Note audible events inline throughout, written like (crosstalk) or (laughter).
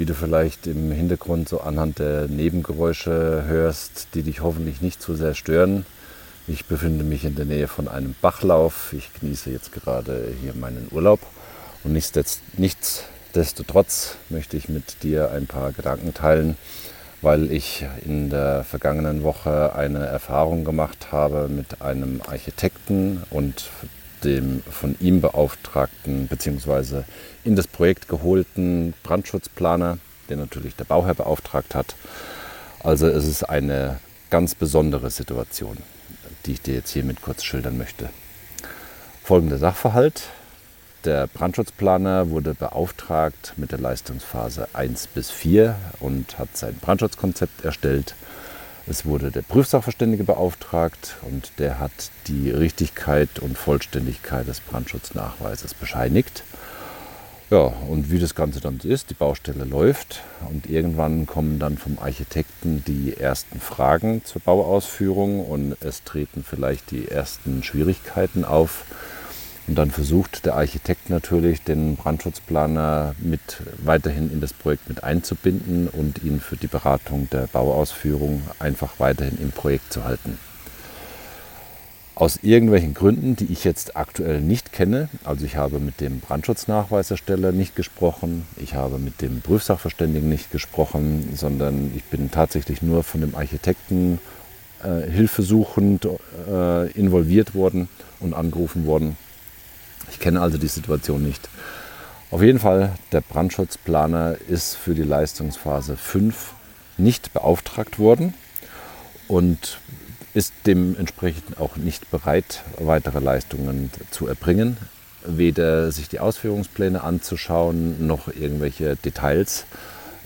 Wie du vielleicht im Hintergrund so anhand der Nebengeräusche hörst, die dich hoffentlich nicht zu sehr stören. Ich befinde mich in der Nähe von einem Bachlauf. Ich genieße jetzt gerade hier meinen Urlaub. Und nichtsdestotrotz möchte ich mit dir ein paar Gedanken teilen, weil ich in der vergangenen Woche eine Erfahrung gemacht habe mit einem Architekten und dem von ihm beauftragten bzw. in das Projekt geholten Brandschutzplaner, den natürlich der Bauherr beauftragt hat. Also es ist eine ganz besondere Situation, die ich dir jetzt hiermit kurz schildern möchte. Folgender Sachverhalt. Der Brandschutzplaner wurde beauftragt mit der Leistungsphase 1 bis 4 und hat sein Brandschutzkonzept erstellt es wurde der Prüfsachverständige beauftragt und der hat die Richtigkeit und Vollständigkeit des Brandschutznachweises bescheinigt. Ja, und wie das Ganze dann ist, die Baustelle läuft und irgendwann kommen dann vom Architekten die ersten Fragen zur Bauausführung und es treten vielleicht die ersten Schwierigkeiten auf. Und dann versucht der Architekt natürlich, den Brandschutzplaner mit weiterhin in das Projekt mit einzubinden und ihn für die Beratung der Bauausführung einfach weiterhin im Projekt zu halten. Aus irgendwelchen Gründen, die ich jetzt aktuell nicht kenne, also ich habe mit dem Brandschutznachweisersteller nicht gesprochen, ich habe mit dem Prüfsachverständigen nicht gesprochen, sondern ich bin tatsächlich nur von dem Architekten äh, hilfesuchend äh, involviert worden und angerufen worden ich kenne also die Situation nicht. Auf jeden Fall, der Brandschutzplaner ist für die Leistungsphase 5 nicht beauftragt worden und ist dementsprechend auch nicht bereit, weitere Leistungen zu erbringen. Weder sich die Ausführungspläne anzuschauen, noch irgendwelche Details,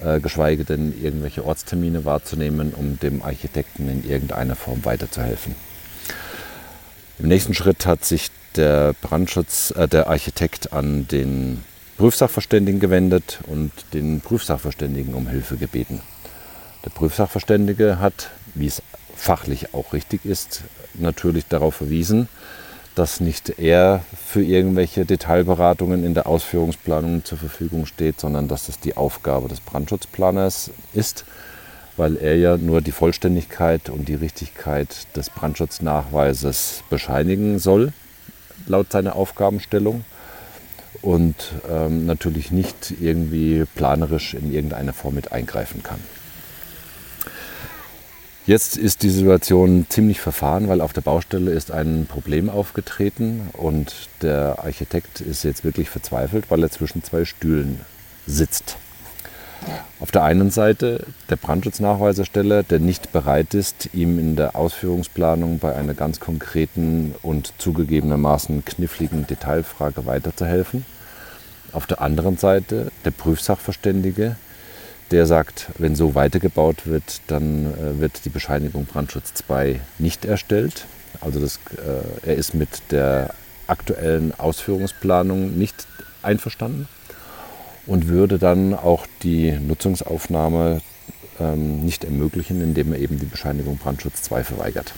äh, geschweige denn irgendwelche Ortstermine wahrzunehmen, um dem Architekten in irgendeiner Form weiterzuhelfen. Im nächsten Schritt hat sich der Brandschutz, äh, der Architekt an den Prüfsachverständigen gewendet und den Prüfsachverständigen um Hilfe gebeten. Der Prüfsachverständige hat, wie es fachlich auch richtig ist, natürlich darauf verwiesen, dass nicht er für irgendwelche Detailberatungen in der Ausführungsplanung zur Verfügung steht, sondern dass das die Aufgabe des Brandschutzplaners ist, weil er ja nur die Vollständigkeit und die Richtigkeit des Brandschutznachweises bescheinigen soll laut seiner Aufgabenstellung und ähm, natürlich nicht irgendwie planerisch in irgendeiner Form mit eingreifen kann. Jetzt ist die Situation ziemlich verfahren, weil auf der Baustelle ist ein Problem aufgetreten und der Architekt ist jetzt wirklich verzweifelt, weil er zwischen zwei Stühlen sitzt. Auf der einen Seite der Brandschutznachweisersteller, der nicht bereit ist, ihm in der Ausführungsplanung bei einer ganz konkreten und zugegebenermaßen kniffligen Detailfrage weiterzuhelfen. Auf der anderen Seite der Prüfsachverständige, der sagt, wenn so weitergebaut wird, dann äh, wird die Bescheinigung Brandschutz 2 nicht erstellt. Also das, äh, er ist mit der aktuellen Ausführungsplanung nicht einverstanden und würde dann auch die Nutzungsaufnahme ähm, nicht ermöglichen, indem er eben die Bescheinigung Brandschutz 2 verweigert.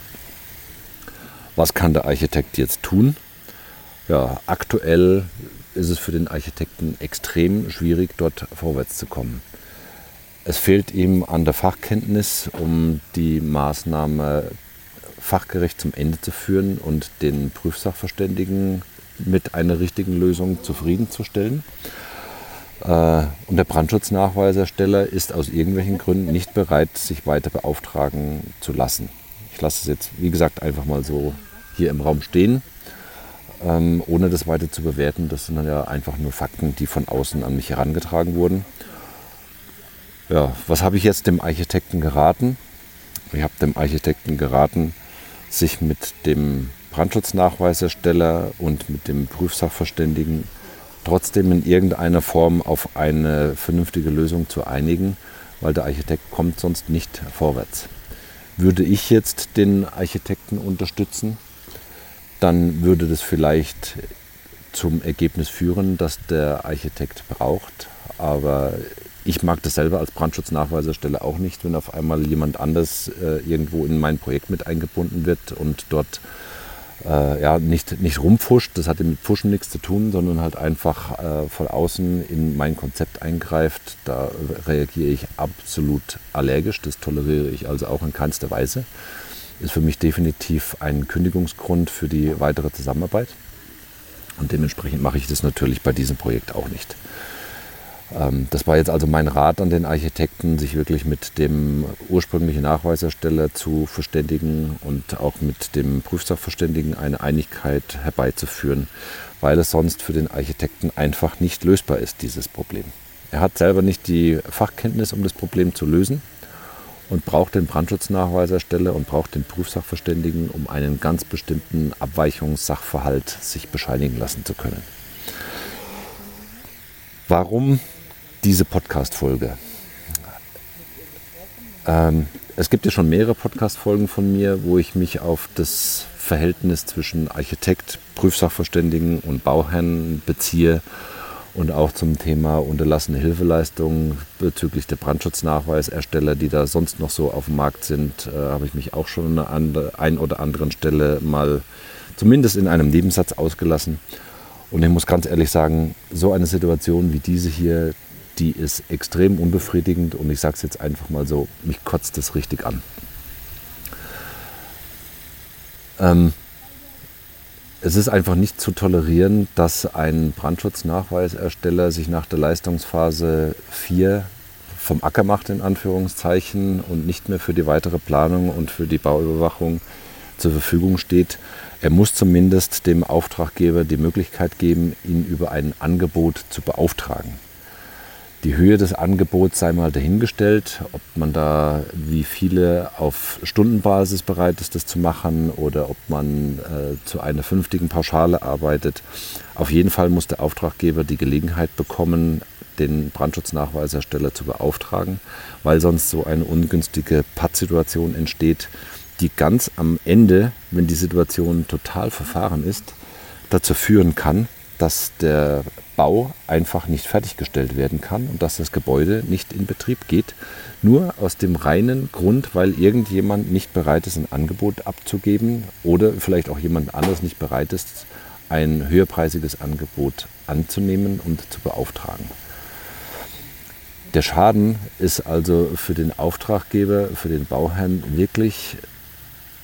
Was kann der Architekt jetzt tun? Ja, aktuell ist es für den Architekten extrem schwierig, dort vorwärts zu kommen. Es fehlt ihm an der Fachkenntnis, um die Maßnahme fachgerecht zum Ende zu führen und den Prüfsachverständigen mit einer richtigen Lösung zufriedenzustellen. Äh, und der Brandschutznachweisersteller ist aus irgendwelchen Gründen nicht bereit, sich weiter beauftragen zu lassen. Ich lasse es jetzt, wie gesagt, einfach mal so hier im Raum stehen, ähm, ohne das weiter zu bewerten. Das sind dann ja einfach nur Fakten, die von außen an mich herangetragen wurden. Ja, was habe ich jetzt dem Architekten geraten? Ich habe dem Architekten geraten, sich mit dem Brandschutznachweisersteller und mit dem Prüfsachverständigen trotzdem in irgendeiner Form auf eine vernünftige Lösung zu einigen, weil der Architekt kommt sonst nicht vorwärts. Würde ich jetzt den Architekten unterstützen, dann würde das vielleicht zum Ergebnis führen, dass der Architekt braucht. Aber ich mag das selber als Brandschutznachweiserstelle auch nicht, wenn auf einmal jemand anders äh, irgendwo in mein Projekt mit eingebunden wird und dort äh, ja, nicht, nicht rumfuscht. Das hat mit Pfuschen nichts zu tun, sondern halt einfach äh, von außen in mein Konzept eingreift. Da reagiere ich absolut allergisch. Das toleriere ich also auch in keinster Weise. Ist für mich definitiv ein Kündigungsgrund für die weitere Zusammenarbeit. Und dementsprechend mache ich das natürlich bei diesem Projekt auch nicht. Ähm, das war jetzt also mein Rat an den Architekten, sich wirklich mit dem ursprünglichen Nachweisersteller zu verständigen und auch mit dem Prüfsachverständigen eine Einigkeit herbeizuführen, weil es sonst für den Architekten einfach nicht lösbar ist, dieses Problem. Er hat selber nicht die Fachkenntnis, um das Problem zu lösen und braucht den Brandschutznachweisersteller und braucht den Prüfsachverständigen, um einen ganz bestimmten Abweichungssachverhalt sich bescheinigen lassen zu können. Warum diese Podcast-Folge? Ähm, es gibt ja schon mehrere Podcast-Folgen von mir, wo ich mich auf das Verhältnis zwischen Architekt, Prüfsachverständigen und Bauherrn beziehe und auch zum Thema unterlassene Hilfeleistungen bezüglich der Brandschutznachweisersteller, die da sonst noch so auf dem Markt sind, äh, habe ich mich auch schon an der einen oder anderen Stelle mal zumindest in einem Nebensatz ausgelassen. Und ich muss ganz ehrlich sagen, so eine Situation wie diese hier, die ist extrem unbefriedigend und ich sage es jetzt einfach mal so, mich kotzt das richtig an. Ähm, es ist einfach nicht zu tolerieren, dass ein Brandschutznachweisersteller sich nach der Leistungsphase 4 vom Acker macht, in Anführungszeichen, und nicht mehr für die weitere Planung und für die Bauüberwachung zur Verfügung steht. Er muss zumindest dem Auftraggeber die Möglichkeit geben, ihn über ein Angebot zu beauftragen. Die Höhe des Angebots sei mal dahingestellt, ob man da wie viele auf Stundenbasis bereit ist, das zu machen oder ob man äh, zu einer fünftigen Pauschale arbeitet. Auf jeden Fall muss der Auftraggeber die Gelegenheit bekommen, den Brandschutznachweisersteller zu beauftragen, weil sonst so eine ungünstige Pattsituation entsteht, die ganz am Ende, wenn die Situation total verfahren ist, dazu führen kann, dass der Bau einfach nicht fertiggestellt werden kann und dass das Gebäude nicht in Betrieb geht. Nur aus dem reinen Grund, weil irgendjemand nicht bereit ist, ein Angebot abzugeben oder vielleicht auch jemand anderes nicht bereit ist, ein höherpreisiges Angebot anzunehmen und zu beauftragen. Der Schaden ist also für den Auftraggeber, für den Bauherrn wirklich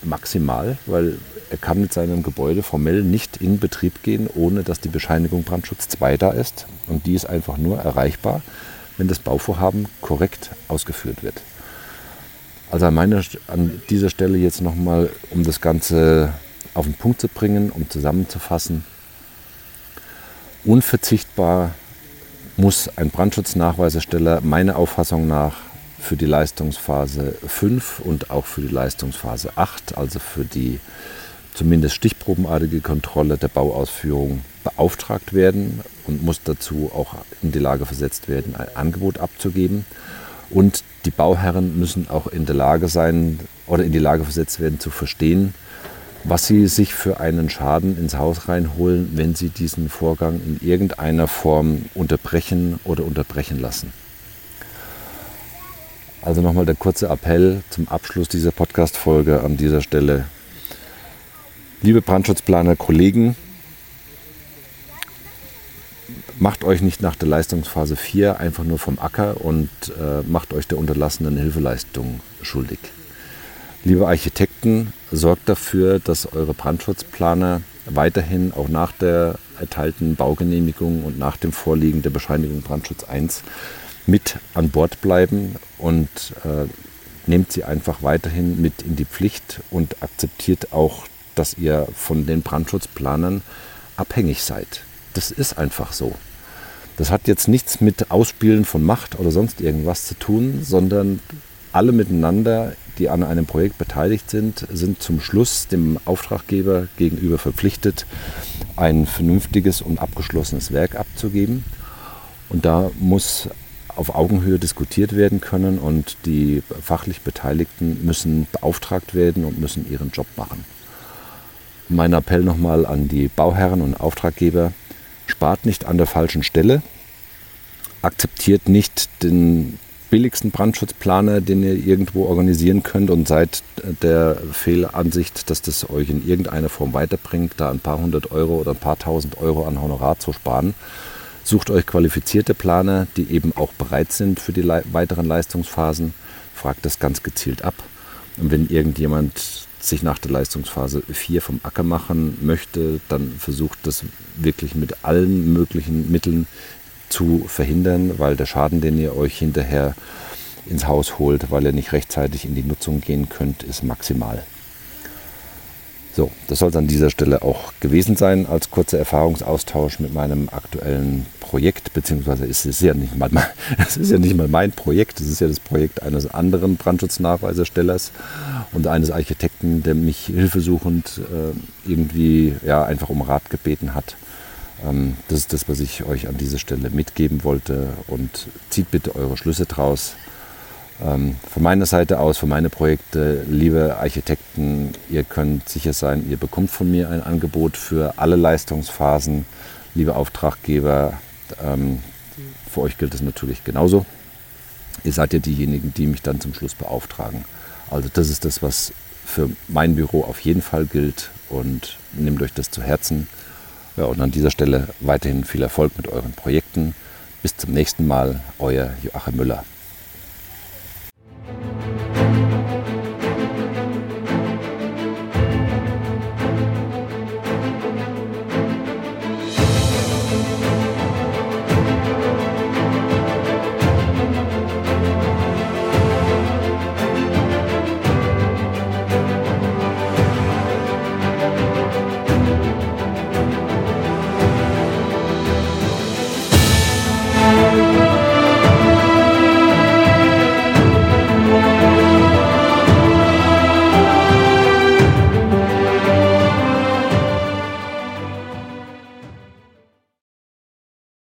maximal, weil er kann mit seinem Gebäude formell nicht in Betrieb gehen, ohne dass die Bescheinigung Brandschutz 2 da ist. Und die ist einfach nur erreichbar, wenn das Bauvorhaben korrekt ausgeführt wird. Also an, meiner, an dieser Stelle jetzt nochmal, um das Ganze auf den Punkt zu bringen, um zusammenzufassen. Unverzichtbar muss ein Brandschutznachweisersteller meiner Auffassung nach für die Leistungsphase 5 und auch für die Leistungsphase 8, also für die zumindest stichprobenartige Kontrolle der Bauausführung beauftragt werden und muss dazu auch in die Lage versetzt werden, ein Angebot abzugeben. Und die Bauherren müssen auch in der Lage sein oder in die Lage versetzt werden zu verstehen, was sie sich für einen Schaden ins Haus reinholen, wenn sie diesen Vorgang in irgendeiner Form unterbrechen oder unterbrechen lassen. Also nochmal der kurze Appell zum Abschluss dieser Podcast-Folge an dieser Stelle. Liebe Brandschutzplaner, Kollegen, macht euch nicht nach der Leistungsphase 4 einfach nur vom Acker und äh, macht euch der unterlassenen Hilfeleistung schuldig. Liebe Architekten, sorgt dafür, dass eure Brandschutzplaner weiterhin auch nach der erteilten Baugenehmigung und nach dem Vorliegen der Bescheinigung Brandschutz 1 mit an Bord bleiben und äh, nehmt sie einfach weiterhin mit in die Pflicht und akzeptiert auch dass ihr von den Brandschutzplanern abhängig seid. Das ist einfach so. Das hat jetzt nichts mit Ausspielen von Macht oder sonst irgendwas zu tun, sondern alle miteinander, die an einem Projekt beteiligt sind, sind zum Schluss dem Auftraggeber gegenüber verpflichtet, ein vernünftiges und abgeschlossenes Werk abzugeben. Und da muss auf Augenhöhe diskutiert werden können und die fachlich Beteiligten müssen beauftragt werden und müssen ihren Job machen. Mein Appell nochmal an die Bauherren und Auftraggeber, spart nicht an der falschen Stelle, akzeptiert nicht den billigsten Brandschutzplaner, den ihr irgendwo organisieren könnt und seid der Fehlansicht, dass das euch in irgendeiner Form weiterbringt, da ein paar hundert Euro oder ein paar tausend Euro an Honorar zu sparen. Sucht euch qualifizierte Planer, die eben auch bereit sind für die weiteren Leistungsphasen. Fragt das ganz gezielt ab. Und wenn irgendjemand sich nach der Leistungsphase 4 vom Acker machen möchte, dann versucht das wirklich mit allen möglichen Mitteln zu verhindern, weil der Schaden, den ihr euch hinterher ins Haus holt, weil ihr nicht rechtzeitig in die Nutzung gehen könnt, ist maximal. So, das soll es an dieser Stelle auch gewesen sein als kurzer Erfahrungsaustausch mit meinem aktuellen Projekt, beziehungsweise ist es ja nicht mal, (laughs) es ist ja nicht mal mein Projekt, es ist ja das Projekt eines anderen Brandschutznachweiserstellers und eines Architekten, der mich hilfesuchend äh, irgendwie ja, einfach um Rat gebeten hat. Ähm, das ist das, was ich euch an dieser Stelle mitgeben wollte und zieht bitte eure Schlüsse draus. Ähm, von meiner Seite aus, für meine Projekte, liebe Architekten, ihr könnt sicher sein, ihr bekommt von mir ein Angebot für alle Leistungsphasen. Liebe Auftraggeber, ähm, für euch gilt es natürlich genauso. Ihr seid ja diejenigen, die mich dann zum Schluss beauftragen. Also das ist das, was für mein Büro auf jeden Fall gilt und nehmt euch das zu Herzen. Ja, und an dieser Stelle weiterhin viel Erfolg mit euren Projekten. Bis zum nächsten Mal, euer Joachim Müller.